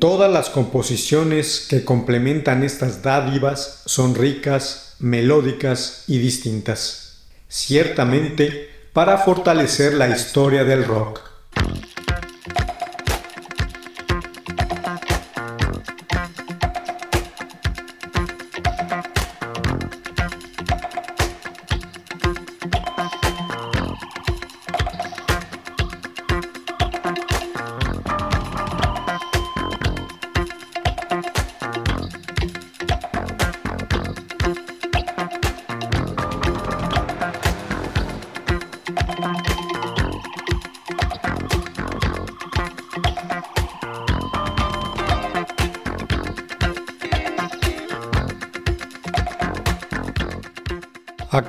Todas las composiciones que complementan estas dádivas son ricas, melódicas y distintas, ciertamente para fortalecer la historia del rock.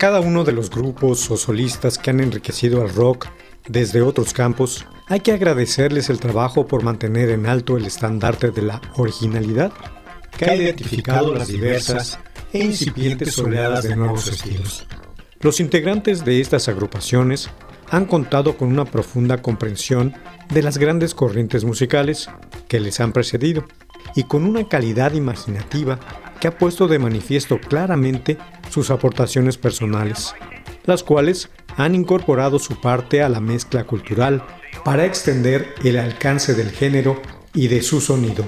Cada uno de los grupos o solistas que han enriquecido al rock desde otros campos, hay que agradecerles el trabajo por mantener en alto el estandarte de la originalidad que ha identificado las diversas e incipientes oleadas de nuevos estilos. Los integrantes de estas agrupaciones han contado con una profunda comprensión de las grandes corrientes musicales que les han precedido y con una calidad imaginativa que ha puesto de manifiesto claramente sus aportaciones personales, las cuales han incorporado su parte a la mezcla cultural para extender el alcance del género y de su sonido.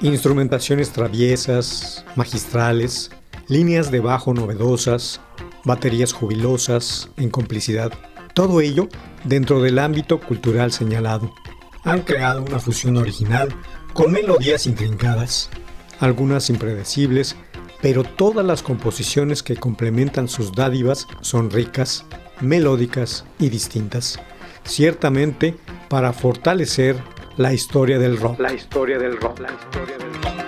Instrumentaciones traviesas, magistrales, líneas de bajo novedosas, baterías jubilosas, en complicidad, todo ello dentro del ámbito cultural señalado. Han creado una fusión original con melodías intrincadas, algunas impredecibles, pero todas las composiciones que complementan sus dádivas son ricas, melódicas y distintas, ciertamente para fortalecer la historia del rock. La historia del rock. La historia del rock.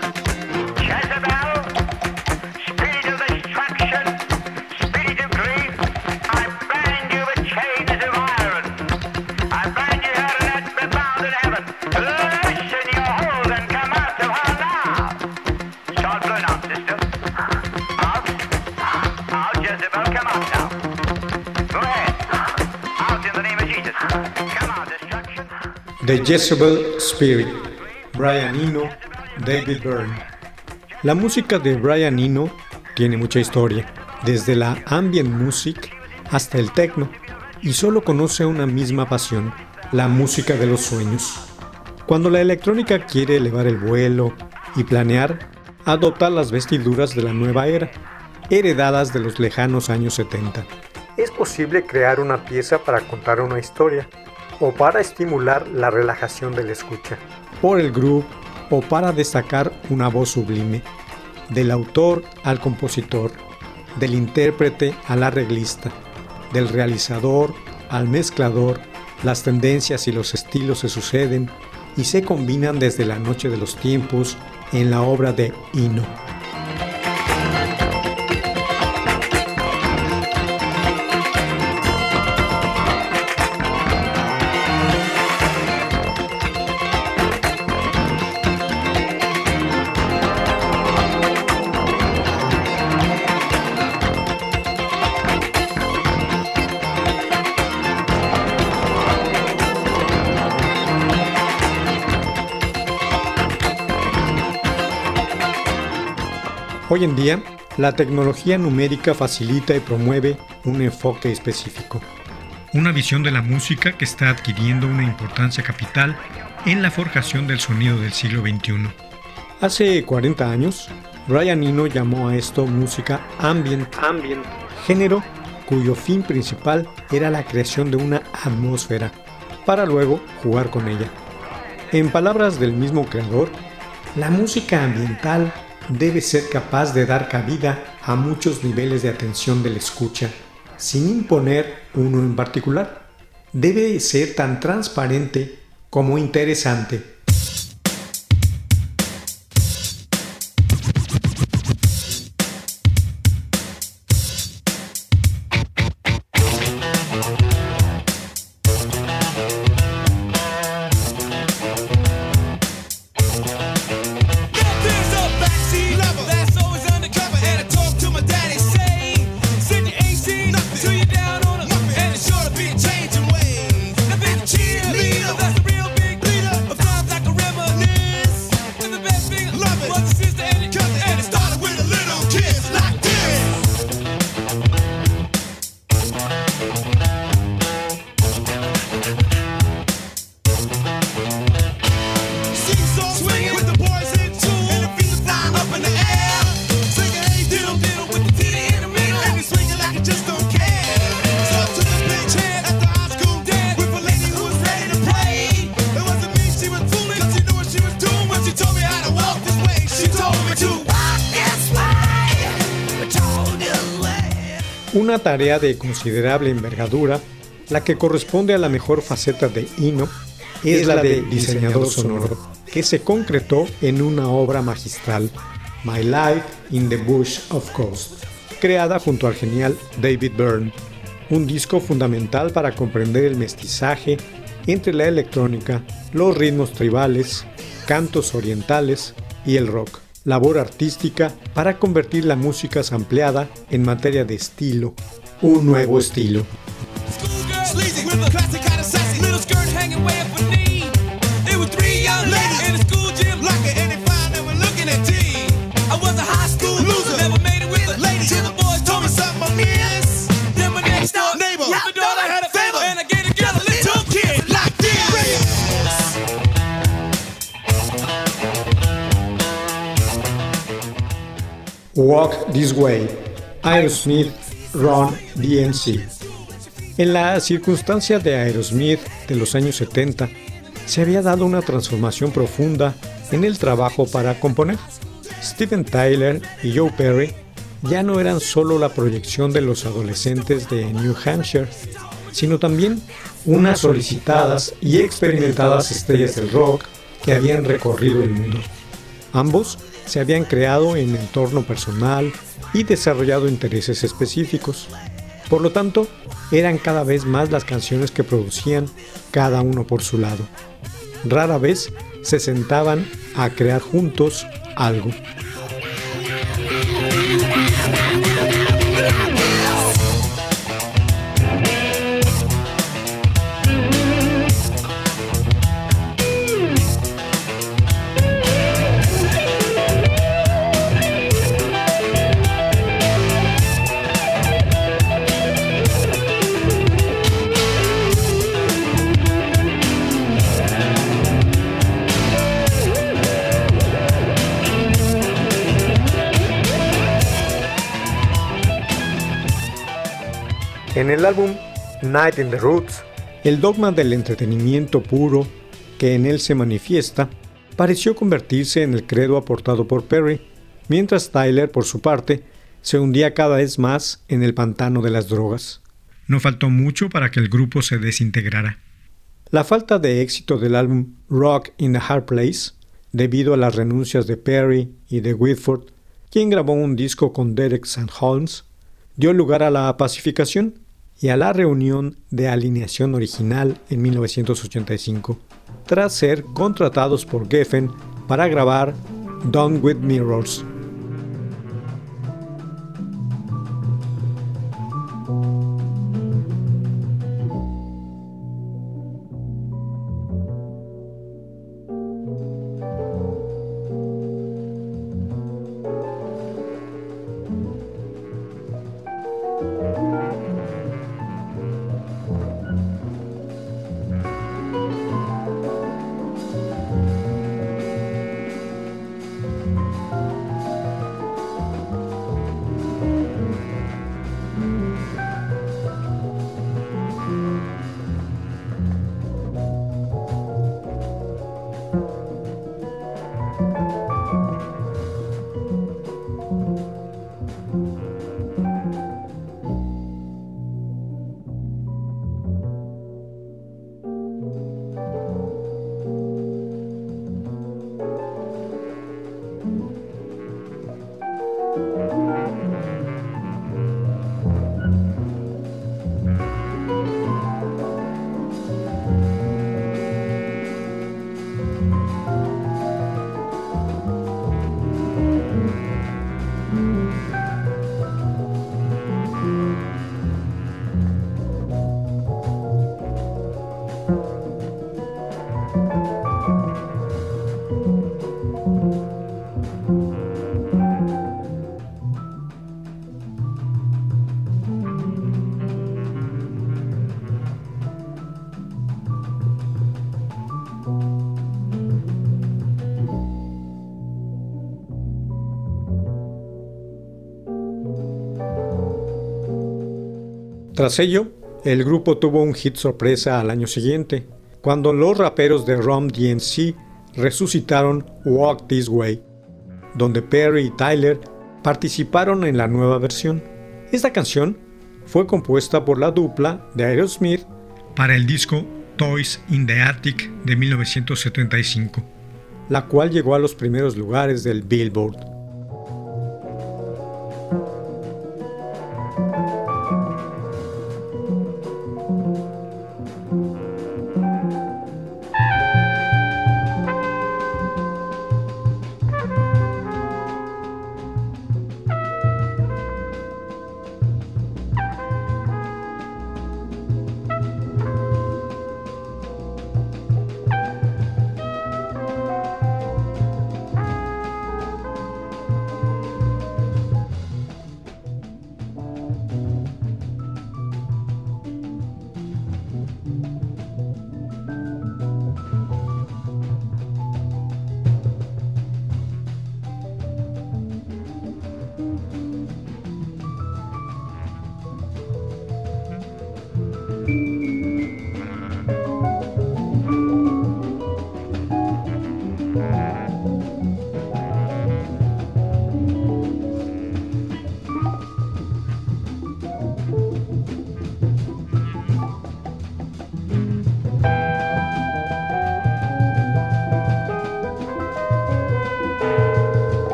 The Jezebel Spirit, Brian Eno, David Byrne. La música de Brian Eno tiene mucha historia, desde la ambient music hasta el techno, y solo conoce una misma pasión, la música de los sueños. Cuando la electrónica quiere elevar el vuelo y planear, adopta las vestiduras de la nueva era, heredadas de los lejanos años 70. Es posible crear una pieza para contar una historia, o para estimular la relajación del escucha, por el groove o para destacar una voz sublime, del autor al compositor, del intérprete al arreglista, del realizador al mezclador, las tendencias y los estilos se suceden y se combinan desde la noche de los tiempos en la obra de Ino. Hoy en día, la tecnología numérica facilita y promueve un enfoque específico. Una visión de la música que está adquiriendo una importancia capital en la forjación del sonido del siglo XXI. Hace 40 años, Brian Eno llamó a esto música ambient, ambient, género cuyo fin principal era la creación de una atmósfera, para luego jugar con ella. En palabras del mismo creador, la música ambiental debe ser capaz de dar cabida a muchos niveles de atención del escucha, sin imponer uno en particular. Debe ser tan transparente como interesante Una tarea de considerable envergadura, la que corresponde a la mejor faceta de Eno, es, la de diseñador sonoro, que se concretó en una obra magistral, My Life in the Bush of Coast, creada junto al genial David Byrne, un disco fundamental para comprender el mestizaje entre la electrónica, los ritmos tribales, cantos orientales y el rock labor artística para convertir la música sampleada en materia de estilo, un nuevo estilo. This Way, Aerosmith, Ron. En la circunstancia de Aerosmith de los años 70, se había dado una transformación profunda en el trabajo para componer. Steven Tyler y Joe Perry ya no eran solo la proyección de los adolescentes de New Hampshire, sino también unas solicitadas y experimentadas estrellas del rock que habían recorrido el mundo. Ambos se habían creado en entorno personal y desarrollado intereses específicos. Por lo tanto, eran cada vez más las canciones que producían cada uno por su lado. Rara vez se sentaban a crear juntos algo. En el álbum Night in the Roots, el dogma del entretenimiento puro que en él se manifiesta pareció convertirse en el credo aportado por Perry, mientras Tyler, por su parte, se hundía cada vez más en el pantano de las drogas. No faltó mucho para que el grupo se desintegrara. La falta de éxito del álbum Rock in the Hard Place, debido a las renuncias de Perry y de Whitford, quien grabó un disco con Derek St. Holmes, dio lugar a la pacificación y a la reunión de alineación original en 1985, tras ser contratados por Geffen para grabar Done with Mirrors, Tras ello, el grupo tuvo un hit sorpresa al año siguiente, cuando los raperos de Rom DNC resucitaron Walk This Way, donde Perry y Tyler participaron en la nueva versión. Esta canción fue compuesta por la dupla de Aerosmith para el disco Toys in the Attic de 1975, la cual llegó a los primeros lugares del Billboard.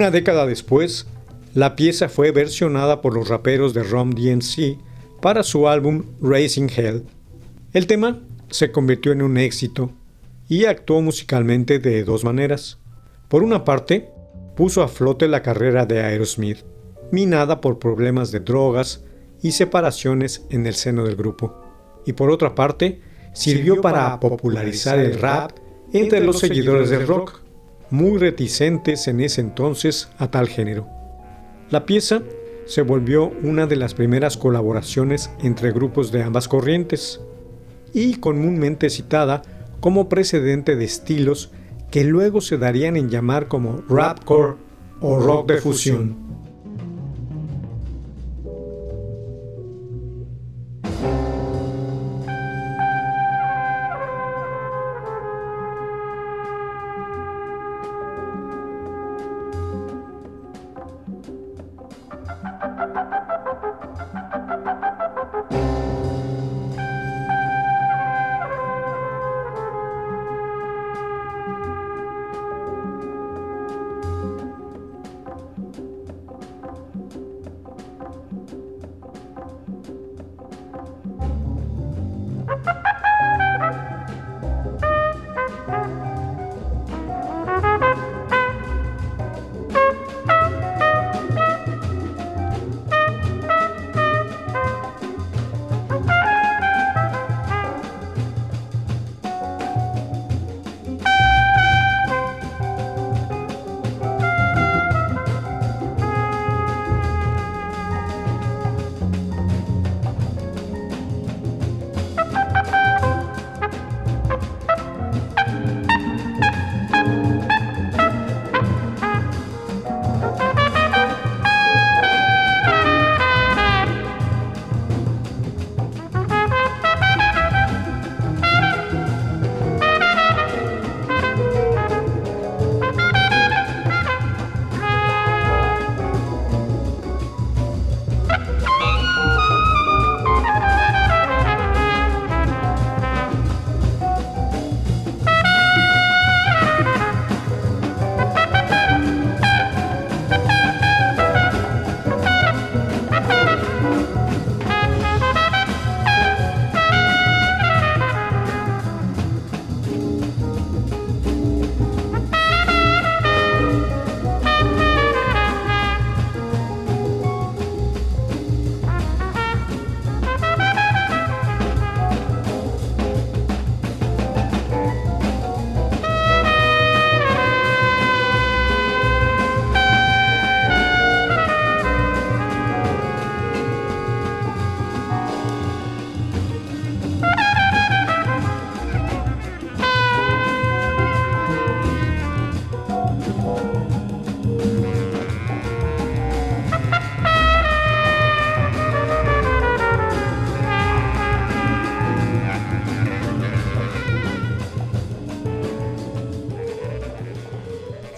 Una década después, la pieza fue versionada por los raperos de Rom DNC para su álbum Racing Hell. El tema se convirtió en un éxito y actuó musicalmente de dos maneras. Por una parte, puso a flote la carrera de Aerosmith, minada por problemas de drogas y separaciones en el seno del grupo. Y por otra parte, sirvió para popularizar el rap entre los seguidores del rock, muy reticentes en ese entonces a tal género. La pieza se volvió una de las primeras colaboraciones entre grupos de ambas corrientes y comúnmente citada como precedente de estilos que luego se darían en llamar como rapcore o rock de fusión.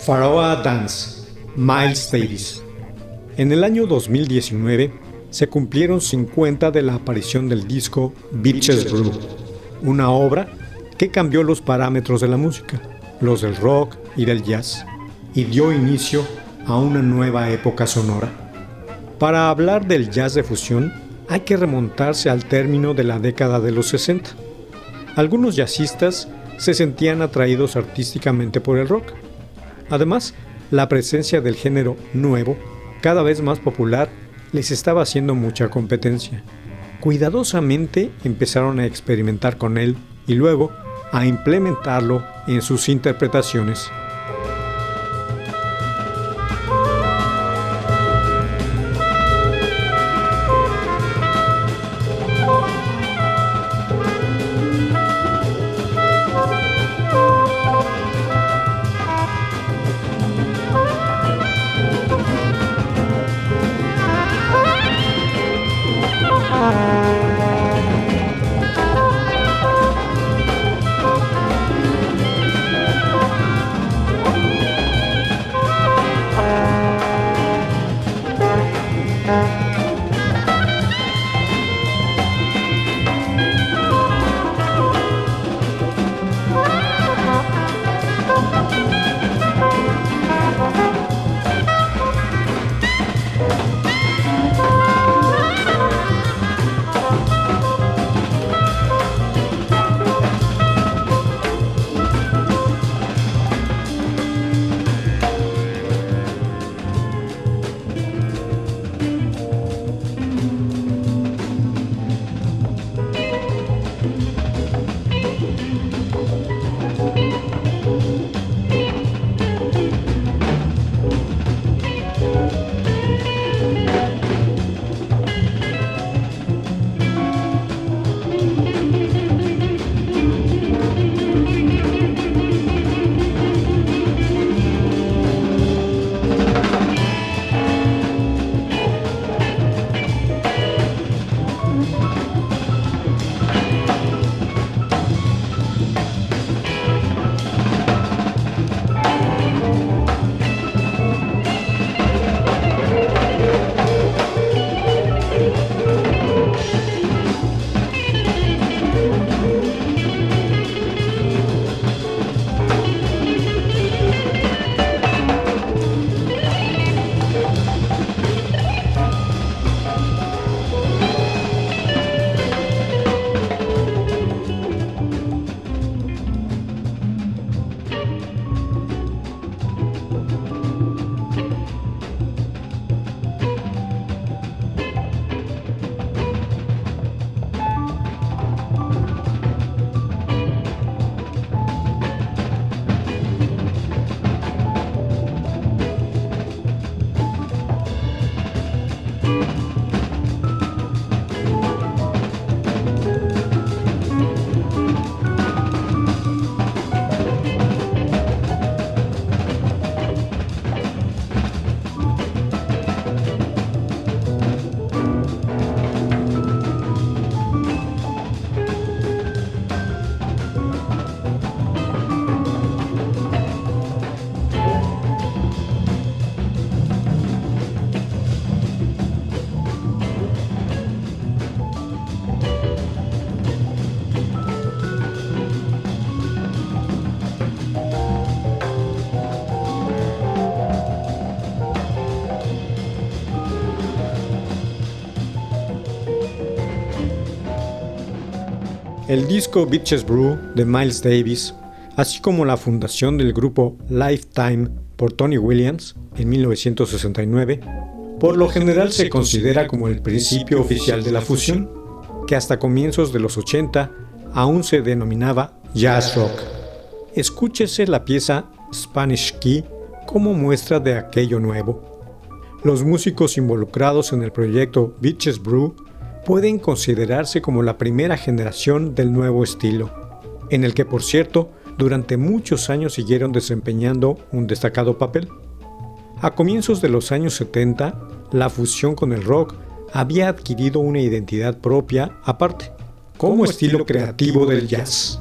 Pharaoh Dance, Miles Davis. En el año 2019 se cumplieron 50 de la aparición del disco Beaches Brew, una obra que cambió los parámetros de la música, los del rock y del jazz, y dio inicio a una nueva época sonora. Para hablar del jazz de fusión, hay que remontarse al término de la década de los 60. Algunos jazzistas se sentían atraídos artísticamente por el rock, Además, la presencia del género nuevo, cada vez más popular, les estaba haciendo mucha competencia. Cuidadosamente empezaron a experimentar con él y luego a implementarlo en sus interpretaciones. El disco Bitches Brew de Miles Davis, así como la fundación del grupo Lifetime por Tony Williams en 1969, por lo general se considera como el principio oficial de la fusión, que hasta comienzos de los 80 aún se denominaba jazz rock. Escúchese la pieza Spanish Key como muestra de aquello nuevo. Los músicos involucrados en el proyecto Bitches Brew pueden considerarse como la primera generación del nuevo estilo, en el que por cierto durante muchos años siguieron desempeñando un destacado papel. A comienzos de los años 70, la fusión con el rock había adquirido una identidad propia aparte, como estilo creativo del jazz.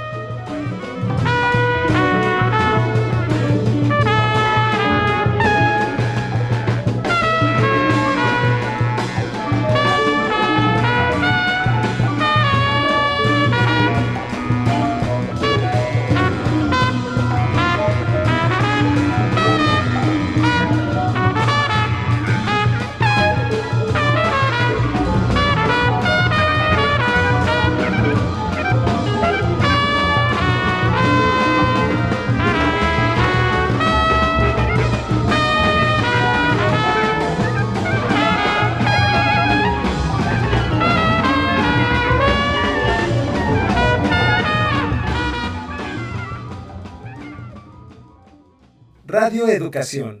Educación.